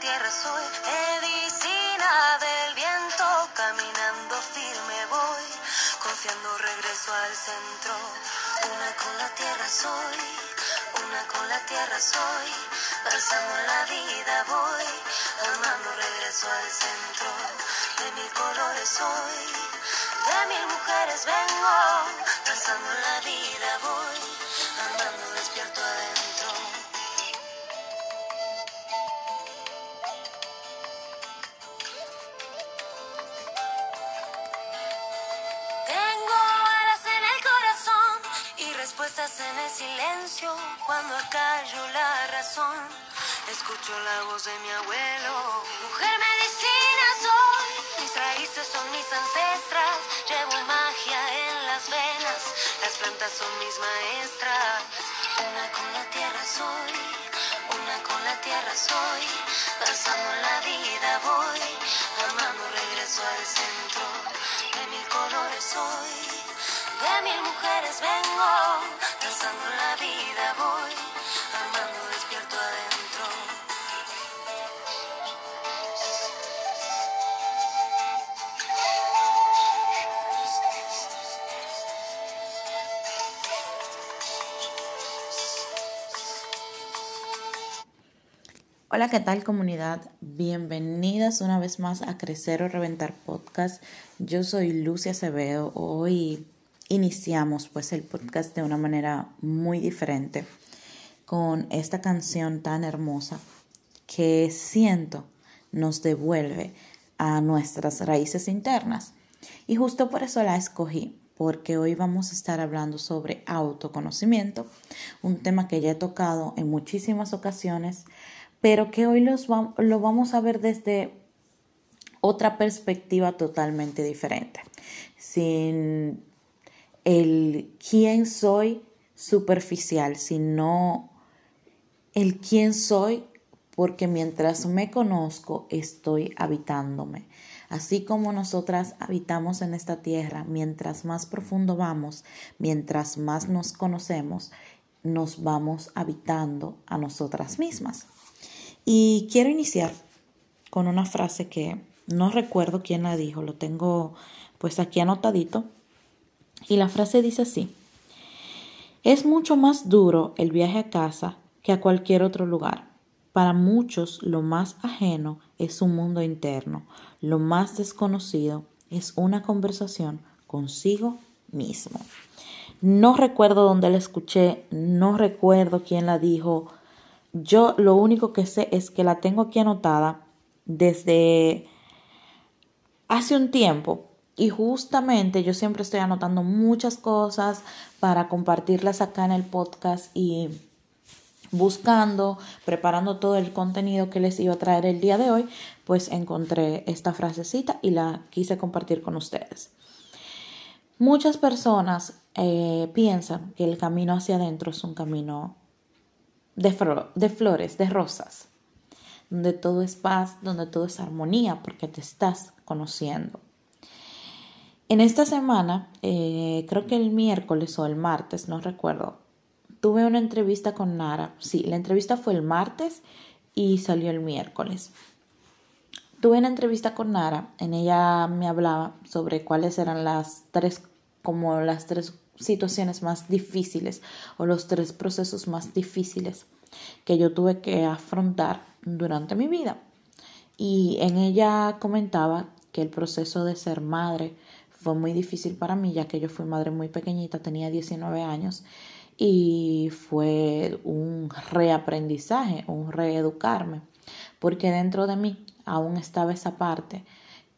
tierra soy, medicina del viento, caminando firme voy, confiando regreso al centro. Una con la tierra soy, una con la tierra soy, danzando la vida voy, amando regreso al centro. De mil colores soy, de mil mujeres vengo, danzando la vida voy, silencio cuando acallo la razón. Escucho la voz de mi abuelo. Mujer medicina soy, mis raíces son mis ancestras. Llevo magia en las venas, las plantas son mis maestras. Una con la tierra soy, una con la tierra soy. Danzando la vida voy, amando regreso al centro. De mil colores soy, de mil mujeres vengo. La vida voy, amando despierto adentro. Hola, ¿qué tal comunidad? Bienvenidas una vez más a Crecer o Reventar Podcast. Yo soy Lucia Acevedo. Hoy iniciamos pues el podcast de una manera muy diferente con esta canción tan hermosa que siento nos devuelve a nuestras raíces internas. Y justo por eso la escogí, porque hoy vamos a estar hablando sobre autoconocimiento, un tema que ya he tocado en muchísimas ocasiones, pero que hoy los lo vamos a ver desde otra perspectiva totalmente diferente, sin el quién soy superficial, sino el quién soy porque mientras me conozco estoy habitándome. Así como nosotras habitamos en esta tierra, mientras más profundo vamos, mientras más nos conocemos, nos vamos habitando a nosotras mismas. Y quiero iniciar con una frase que no recuerdo quién la dijo, lo tengo pues aquí anotadito. Y la frase dice así, es mucho más duro el viaje a casa que a cualquier otro lugar. Para muchos lo más ajeno es un mundo interno, lo más desconocido es una conversación consigo mismo. No recuerdo dónde la escuché, no recuerdo quién la dijo, yo lo único que sé es que la tengo aquí anotada desde hace un tiempo y justamente yo siempre estoy anotando muchas cosas para compartirlas acá en el podcast y buscando, preparando todo el contenido que les iba a traer el día de hoy, pues encontré esta frasecita y la quise compartir con ustedes. Muchas personas eh, piensan que el camino hacia adentro es un camino de, de flores, de rosas, donde todo es paz, donde todo es armonía, porque te estás conociendo. En esta semana, eh, creo que el miércoles o el martes, no recuerdo, tuve una entrevista con Nara. Sí, la entrevista fue el martes y salió el miércoles. Tuve una entrevista con Nara, en ella me hablaba sobre cuáles eran las tres, como las tres situaciones más difíciles o los tres procesos más difíciles que yo tuve que afrontar durante mi vida. Y en ella comentaba que el proceso de ser madre fue muy difícil para mí, ya que yo fui madre muy pequeñita, tenía 19 años, y fue un reaprendizaje, un reeducarme, porque dentro de mí aún estaba esa parte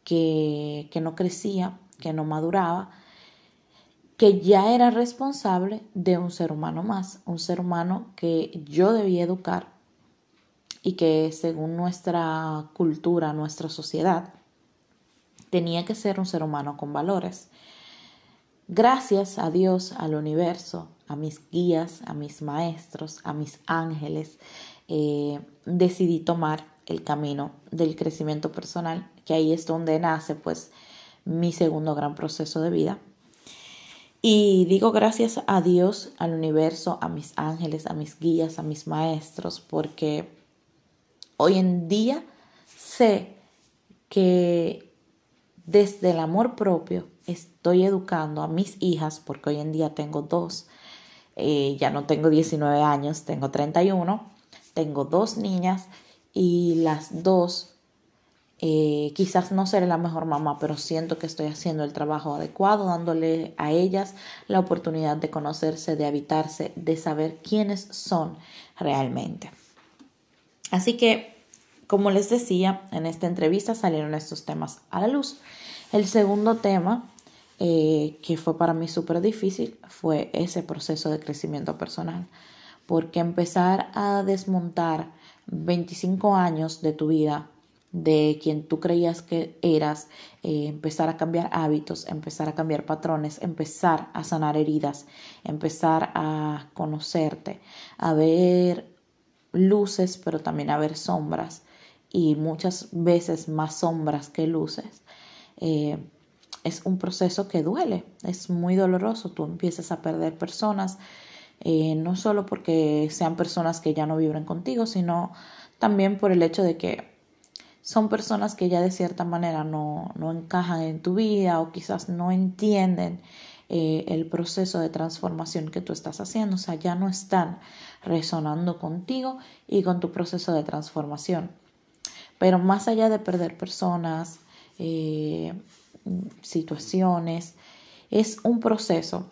que, que no crecía, que no maduraba, que ya era responsable de un ser humano más, un ser humano que yo debía educar y que según nuestra cultura, nuestra sociedad, tenía que ser un ser humano con valores. Gracias a Dios, al universo, a mis guías, a mis maestros, a mis ángeles, eh, decidí tomar el camino del crecimiento personal, que ahí es donde nace pues mi segundo gran proceso de vida, Y digo gracias a Dios, al universo, a mis ángeles, a mis guías, a mis maestros, porque hoy en día sé que desde el amor propio estoy educando a mis hijas, porque hoy en día tengo dos, eh, ya no tengo 19 años, tengo 31, tengo dos niñas y las dos eh, quizás no seré la mejor mamá, pero siento que estoy haciendo el trabajo adecuado, dándole a ellas la oportunidad de conocerse, de habitarse, de saber quiénes son realmente. Así que, como les decía, en esta entrevista salieron estos temas a la luz. El segundo tema, eh, que fue para mí súper difícil, fue ese proceso de crecimiento personal, porque empezar a desmontar 25 años de tu vida de quien tú creías que eras, eh, empezar a cambiar hábitos, empezar a cambiar patrones, empezar a sanar heridas, empezar a conocerte, a ver luces, pero también a ver sombras y muchas veces más sombras que luces. Eh, es un proceso que duele, es muy doloroso. Tú empiezas a perder personas, eh, no solo porque sean personas que ya no vibran contigo, sino también por el hecho de que son personas que ya de cierta manera no, no encajan en tu vida o quizás no entienden eh, el proceso de transformación que tú estás haciendo, o sea, ya no están resonando contigo y con tu proceso de transformación. Pero más allá de perder personas, eh, situaciones, es un proceso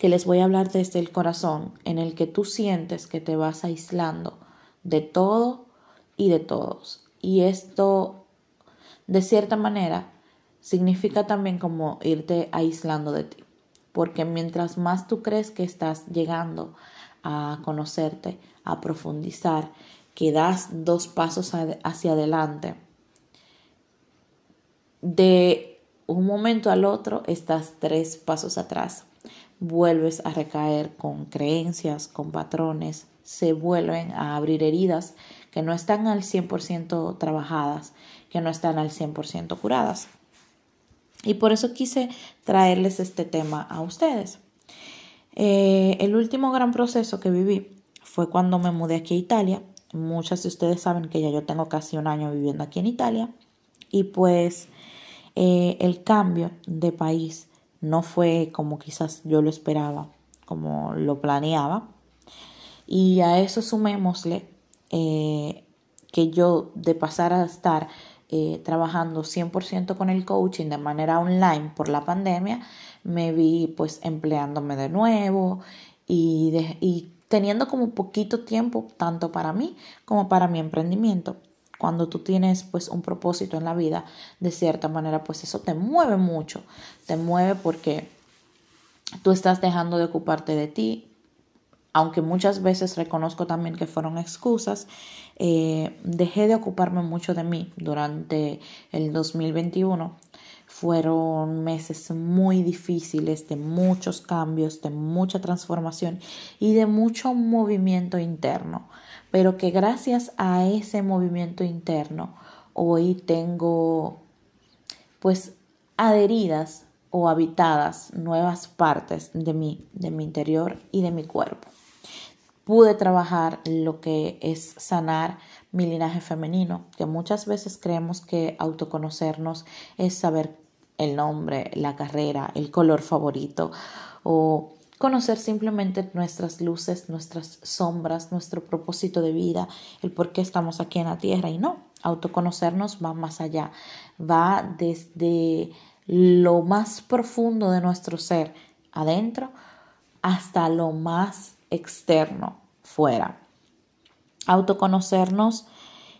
que les voy a hablar desde el corazón, en el que tú sientes que te vas aislando de todo y de todos y esto, de cierta manera, significa también como irte aislando de ti. Porque mientras más tú crees que estás llegando a conocerte, a profundizar, que das dos pasos hacia adelante, de un momento al otro estás tres pasos atrás. Vuelves a recaer con creencias, con patrones, se vuelven a abrir heridas que no están al 100% trabajadas, que no están al 100% curadas. Y por eso quise traerles este tema a ustedes. Eh, el último gran proceso que viví fue cuando me mudé aquí a Italia. Muchas de ustedes saben que ya yo tengo casi un año viviendo aquí en Italia. Y pues eh, el cambio de país no fue como quizás yo lo esperaba, como lo planeaba. Y a eso sumémosle eh, que yo de pasar a estar eh, trabajando 100% con el coaching de manera online por la pandemia, me vi pues empleándome de nuevo y, y teniendo como poquito tiempo tanto para mí como para mi emprendimiento. Cuando tú tienes pues un propósito en la vida, de cierta manera pues eso te mueve mucho, te mueve porque tú estás dejando de ocuparte de ti, aunque muchas veces reconozco también que fueron excusas, eh, dejé de ocuparme mucho de mí durante el 2021. Fueron meses muy difíciles, de muchos cambios, de mucha transformación y de mucho movimiento interno. Pero que gracias a ese movimiento interno, hoy tengo pues adheridas o habitadas nuevas partes de mí, de mi interior y de mi cuerpo pude trabajar lo que es sanar mi linaje femenino, que muchas veces creemos que autoconocernos es saber el nombre, la carrera, el color favorito o conocer simplemente nuestras luces, nuestras sombras, nuestro propósito de vida, el por qué estamos aquí en la tierra y no, autoconocernos va más allá, va desde lo más profundo de nuestro ser adentro hasta lo más externo, fuera. Autoconocernos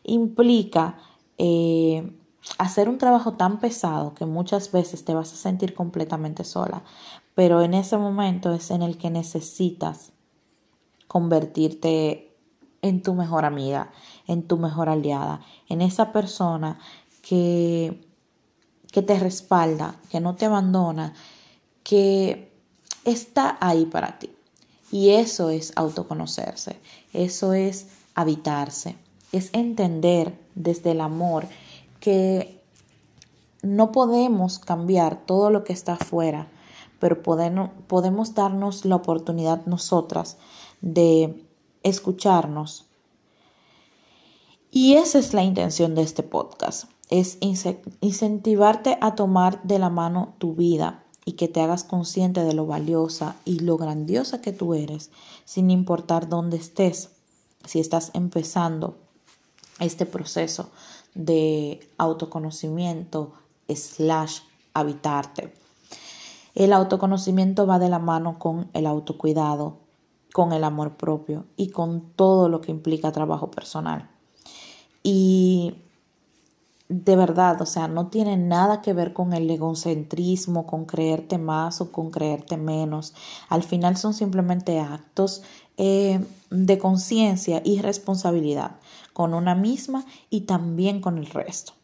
implica eh, hacer un trabajo tan pesado que muchas veces te vas a sentir completamente sola, pero en ese momento es en el que necesitas convertirte en tu mejor amiga, en tu mejor aliada, en esa persona que, que te respalda, que no te abandona, que está ahí para ti. Y eso es autoconocerse, eso es habitarse, es entender desde el amor que no podemos cambiar todo lo que está afuera, pero podemos darnos la oportunidad nosotras de escucharnos. Y esa es la intención de este podcast, es incentivarte a tomar de la mano tu vida y que te hagas consciente de lo valiosa y lo grandiosa que tú eres, sin importar dónde estés, si estás empezando este proceso de autoconocimiento slash habitarte. El autoconocimiento va de la mano con el autocuidado, con el amor propio y con todo lo que implica trabajo personal. Y de verdad, o sea, no tiene nada que ver con el egocentrismo, con creerte más o con creerte menos. Al final son simplemente actos eh, de conciencia y responsabilidad con una misma y también con el resto.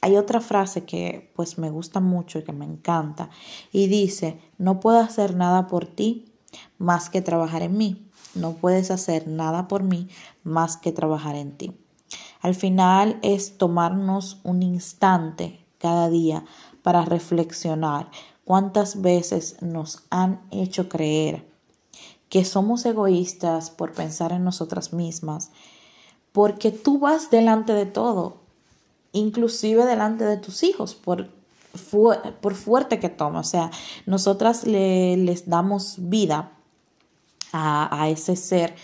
Hay otra frase que pues me gusta mucho y que me encanta y dice, no puedo hacer nada por ti más que trabajar en mí. No puedes hacer nada por mí más que trabajar en ti. Al final es tomarnos un instante cada día para reflexionar cuántas veces nos han hecho creer que somos egoístas por pensar en nosotras mismas, porque tú vas delante de todo, inclusive delante de tus hijos, por, fuerte que toma. O sea, nosotras le, les damos vida a ese ser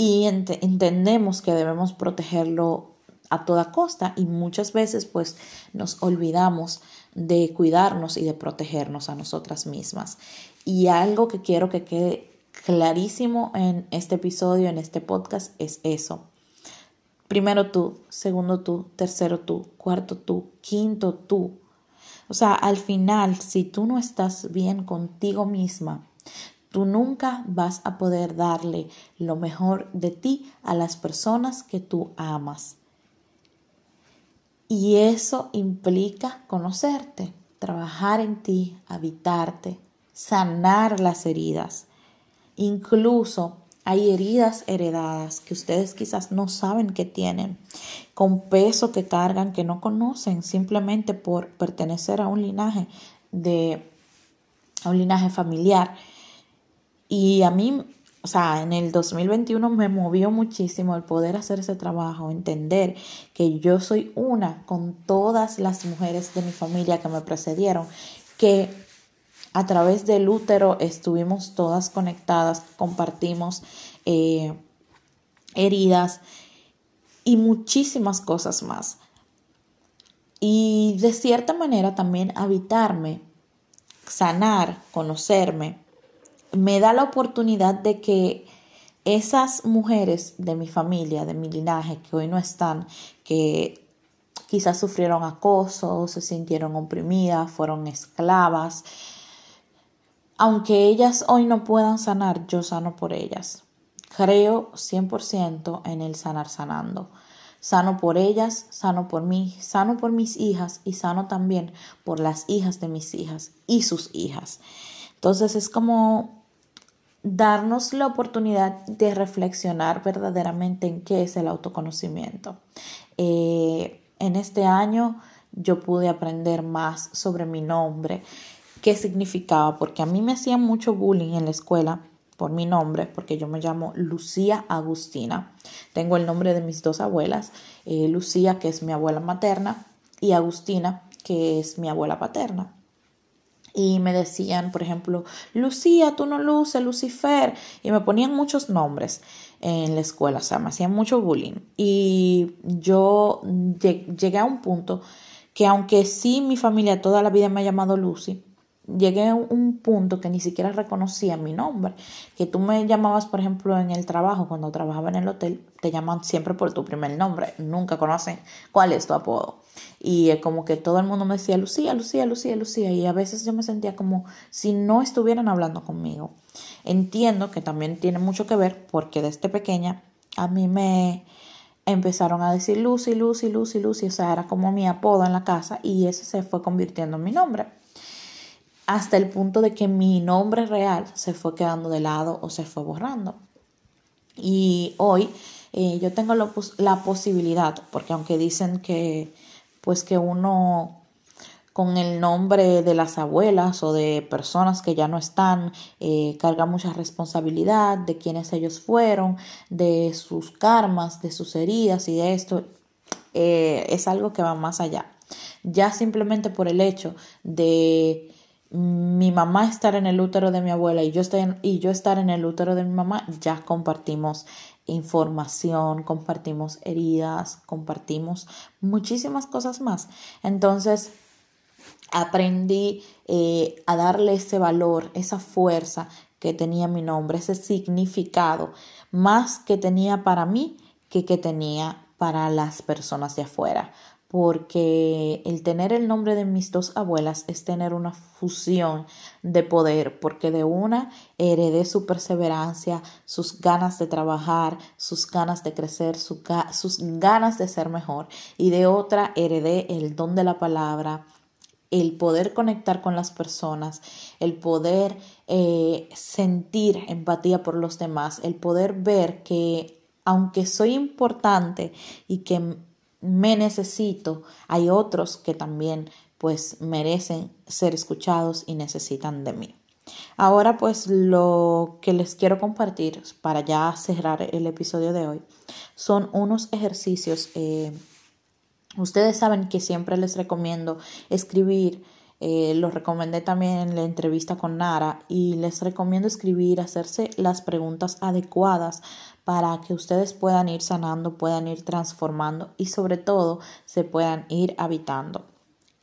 y entendemos que debemos protegerlo a toda costa y muchas veces pues nos olvidamos de cuidarnos y de protegernos a nosotras mismas. Y algo que quiero que quede clarísimo en este episodio, en este podcast, es eso. Primero tú, segundo tú, tercero tú, cuarto tú, quinto tú. O sea, al final, si tú no estás bien contigo misma, Tú nunca vas a poder darle lo mejor de ti a las personas que tú amas. Y eso implica conocerte, trabajar en ti, habitarte, sanar las heridas. Incluso hay heridas heredadas que ustedes quizás no saben que tienen, con peso que cargan que no conocen simplemente por pertenecer a un linaje de a un linaje familiar y a mí, o sea, en el 2021 me movió muchísimo el poder hacer ese trabajo, entender que yo soy una con todas las mujeres de mi familia que me precedieron, que a través del útero estuvimos todas conectadas, compartimos eh, heridas y muchísimas cosas más. Y de cierta manera también habitarme, sanar, conocerme, me da la oportunidad de que esas mujeres de mi familia, de mi linaje, que hoy no están, que quizás sufrieron acoso, se sintieron oprimidas, fueron esclavas, aunque ellas hoy no puedan sanar, yo sano por ellas. Creo 100% en el sanar sanando. Sano por ellas, sano por mí, sano por mis hijas y sano también por las hijas de mis hijas y sus hijas. Entonces es como darnos la oportunidad de reflexionar verdaderamente en qué es el autoconocimiento. Eh, en este año yo pude aprender más sobre mi nombre, qué significaba, porque a mí me hacían mucho bullying en la escuela por mi nombre, porque yo me llamo Lucía Agustina. Tengo el nombre de mis dos abuelas, eh, Lucía, que es mi abuela materna, y Agustina, que es mi abuela paterna y me decían, por ejemplo, Lucía, tú no luces, Lucifer, y me ponían muchos nombres en la escuela, o sea, me hacían mucho bullying. Y yo llegué a un punto que aunque sí mi familia toda la vida me ha llamado Lucy, llegué a un punto que ni siquiera reconocía mi nombre. Que tú me llamabas, por ejemplo, en el trabajo, cuando trabajaba en el hotel, te llaman siempre por tu primer nombre, nunca conocen cuál es tu apodo. Y como que todo el mundo me decía, Lucía, Lucía, Lucía, Lucía, y a veces yo me sentía como si no estuvieran hablando conmigo. Entiendo que también tiene mucho que ver porque desde pequeña a mí me empezaron a decir Lucy, Lucy, Lucy, Lucy, o sea, era como mi apodo en la casa y ese se fue convirtiendo en mi nombre hasta el punto de que mi nombre real se fue quedando de lado o se fue borrando. Y hoy eh, yo tengo la posibilidad, porque aunque dicen que pues que uno con el nombre de las abuelas o de personas que ya no están, eh, carga mucha responsabilidad de quienes ellos fueron, de sus karmas, de sus heridas y de esto. Eh, es algo que va más allá. Ya simplemente por el hecho de mi mamá estar en el útero de mi abuela y yo, estar y yo estar en el útero de mi mamá, ya compartimos información, compartimos heridas, compartimos muchísimas cosas más. Entonces, aprendí eh, a darle ese valor, esa fuerza que tenía mi nombre, ese significado, más que tenía para mí que que tenía para las personas de afuera. Porque el tener el nombre de mis dos abuelas es tener una fusión de poder, porque de una heredé su perseverancia, sus ganas de trabajar, sus ganas de crecer, sus ganas de ser mejor, y de otra heredé el don de la palabra, el poder conectar con las personas, el poder eh, sentir empatía por los demás, el poder ver que aunque soy importante y que me necesito, hay otros que también pues merecen ser escuchados y necesitan de mí. Ahora pues lo que les quiero compartir para ya cerrar el episodio de hoy son unos ejercicios eh, Ustedes saben que siempre les recomiendo escribir, eh, lo recomendé también en la entrevista con Nara y les recomiendo escribir, hacerse las preguntas adecuadas para que ustedes puedan ir sanando, puedan ir transformando y sobre todo se puedan ir habitando.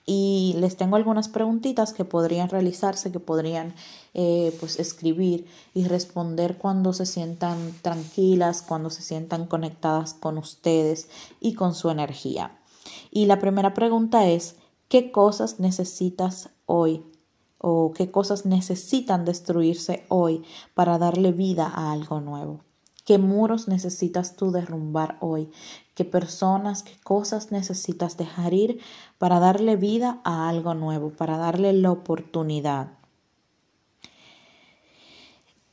Y les tengo algunas preguntitas que podrían realizarse, que podrían eh, pues escribir y responder cuando se sientan tranquilas, cuando se sientan conectadas con ustedes y con su energía. Y la primera pregunta es, ¿qué cosas necesitas hoy? ¿O qué cosas necesitan destruirse hoy para darle vida a algo nuevo? ¿Qué muros necesitas tú derrumbar hoy? ¿Qué personas, qué cosas necesitas dejar ir para darle vida a algo nuevo, para darle la oportunidad?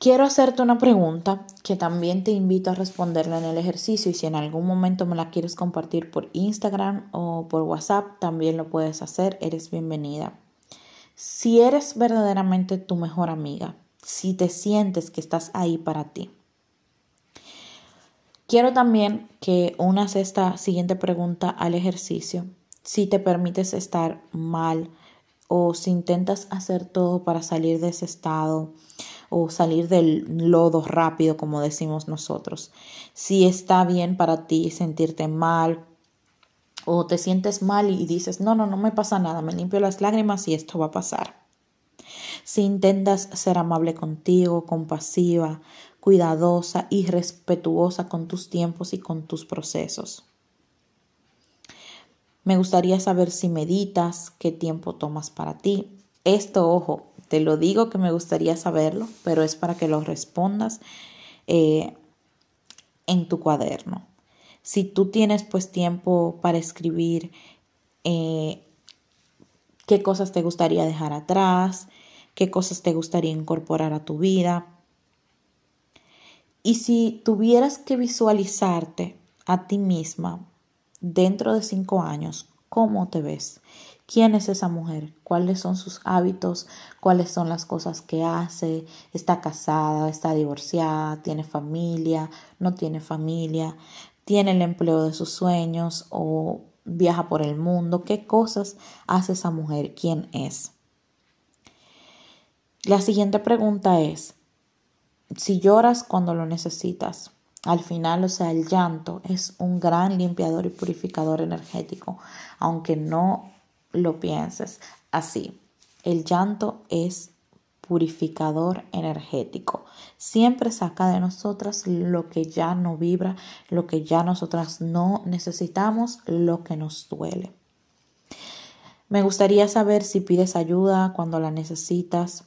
Quiero hacerte una pregunta que también te invito a responderla en el ejercicio y si en algún momento me la quieres compartir por Instagram o por WhatsApp, también lo puedes hacer, eres bienvenida. Si eres verdaderamente tu mejor amiga, si te sientes que estás ahí para ti. Quiero también que unas esta siguiente pregunta al ejercicio, si te permites estar mal o si intentas hacer todo para salir de ese estado o salir del lodo rápido, como decimos nosotros. Si está bien para ti sentirte mal o te sientes mal y dices, no, no, no me pasa nada, me limpio las lágrimas y esto va a pasar. Si intentas ser amable contigo, compasiva, cuidadosa y respetuosa con tus tiempos y con tus procesos. Me gustaría saber si meditas, qué tiempo tomas para ti. Esto, ojo, te lo digo que me gustaría saberlo, pero es para que lo respondas eh, en tu cuaderno. Si tú tienes pues tiempo para escribir eh, qué cosas te gustaría dejar atrás, qué cosas te gustaría incorporar a tu vida. Y si tuvieras que visualizarte a ti misma dentro de cinco años, ¿cómo te ves? ¿Quién es esa mujer? ¿Cuáles son sus hábitos? ¿Cuáles son las cosas que hace? ¿Está casada? ¿Está divorciada? ¿Tiene familia? ¿No tiene familia? ¿Tiene el empleo de sus sueños? ¿O viaja por el mundo? ¿Qué cosas hace esa mujer? ¿Quién es? La siguiente pregunta es, si lloras cuando lo necesitas, al final, o sea, el llanto es un gran limpiador y purificador energético, aunque no lo pienses así. El llanto es purificador energético. Siempre saca de nosotras lo que ya no vibra, lo que ya nosotras no necesitamos, lo que nos duele. Me gustaría saber si pides ayuda cuando la necesitas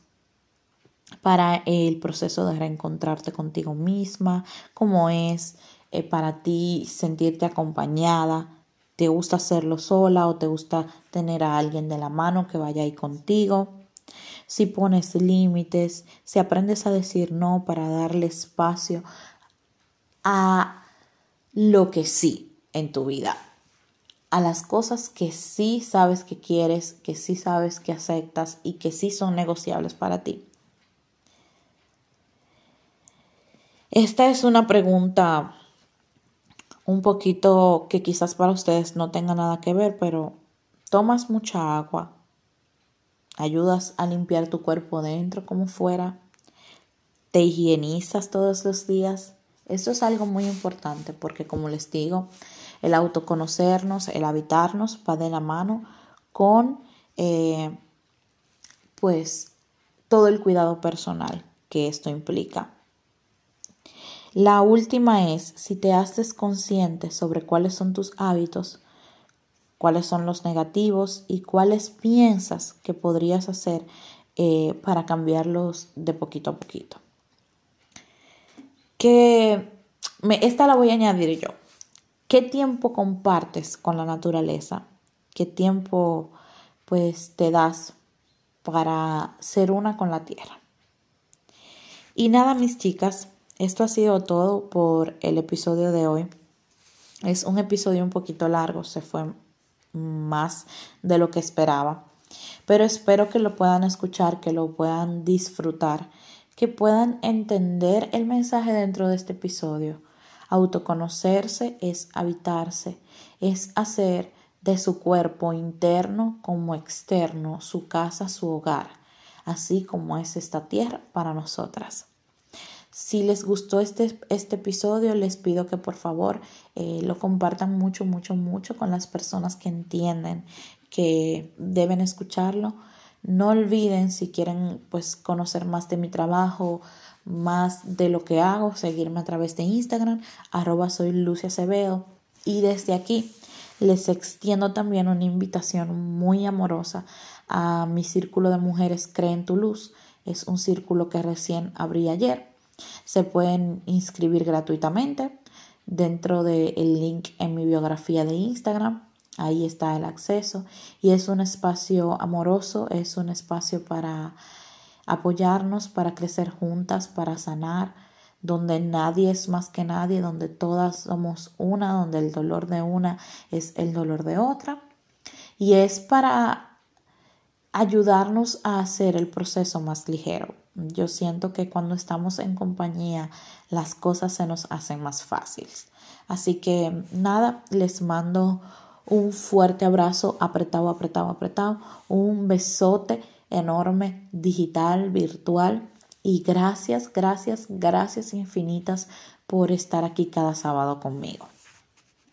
para el proceso de reencontrarte contigo misma, cómo es eh, para ti sentirte acompañada, ¿Te gusta hacerlo sola o te gusta tener a alguien de la mano que vaya ahí contigo? Si pones límites, si aprendes a decir no para darle espacio a lo que sí en tu vida. a las cosas que sí sabes que quieres, que sí sabes que aceptas y que sí son negociables para ti. Esta es una pregunta un poquito que quizás para ustedes no tenga nada que ver, pero tomas mucha agua, ayudas a limpiar tu cuerpo dentro como fuera, te higienizas todos los días. Esto es algo muy importante porque como les digo, el autoconocernos, el habitarnos va de la mano con eh, pues todo el cuidado personal que esto implica. La última es si te haces consciente sobre cuáles son tus hábitos, cuáles son los negativos y cuáles piensas que podrías hacer eh, para cambiarlos de poquito a poquito. Que me, esta la voy a añadir yo. ¿Qué tiempo compartes con la naturaleza? ¿Qué tiempo pues te das para ser una con la tierra? Y nada, mis chicas, esto ha sido todo por el episodio de hoy. Es un episodio un poquito largo, se fue más de lo que esperaba. Pero espero que lo puedan escuchar, que lo puedan disfrutar, que puedan entender el mensaje dentro de este episodio. Autoconocerse es habitarse, es hacer de su cuerpo interno como externo su casa, su hogar, así como es esta tierra para nosotras. Si les gustó este, este episodio, les pido que por favor eh, lo compartan mucho, mucho, mucho con las personas que entienden que deben escucharlo. No olviden si quieren pues conocer más de mi trabajo, más de lo que hago, seguirme a través de Instagram, arroba soy Lucia. Y desde aquí les extiendo también una invitación muy amorosa a mi círculo de mujeres Creen tu Luz. Es un círculo que recién abrí ayer se pueden inscribir gratuitamente dentro del link en mi biografía de Instagram. Ahí está el acceso y es un espacio amoroso, es un espacio para apoyarnos, para crecer juntas, para sanar, donde nadie es más que nadie, donde todas somos una, donde el dolor de una es el dolor de otra. Y es para ayudarnos a hacer el proceso más ligero. Yo siento que cuando estamos en compañía las cosas se nos hacen más fáciles. Así que nada, les mando un fuerte abrazo, apretado, apretado, apretado, un besote enorme, digital, virtual. Y gracias, gracias, gracias infinitas por estar aquí cada sábado conmigo.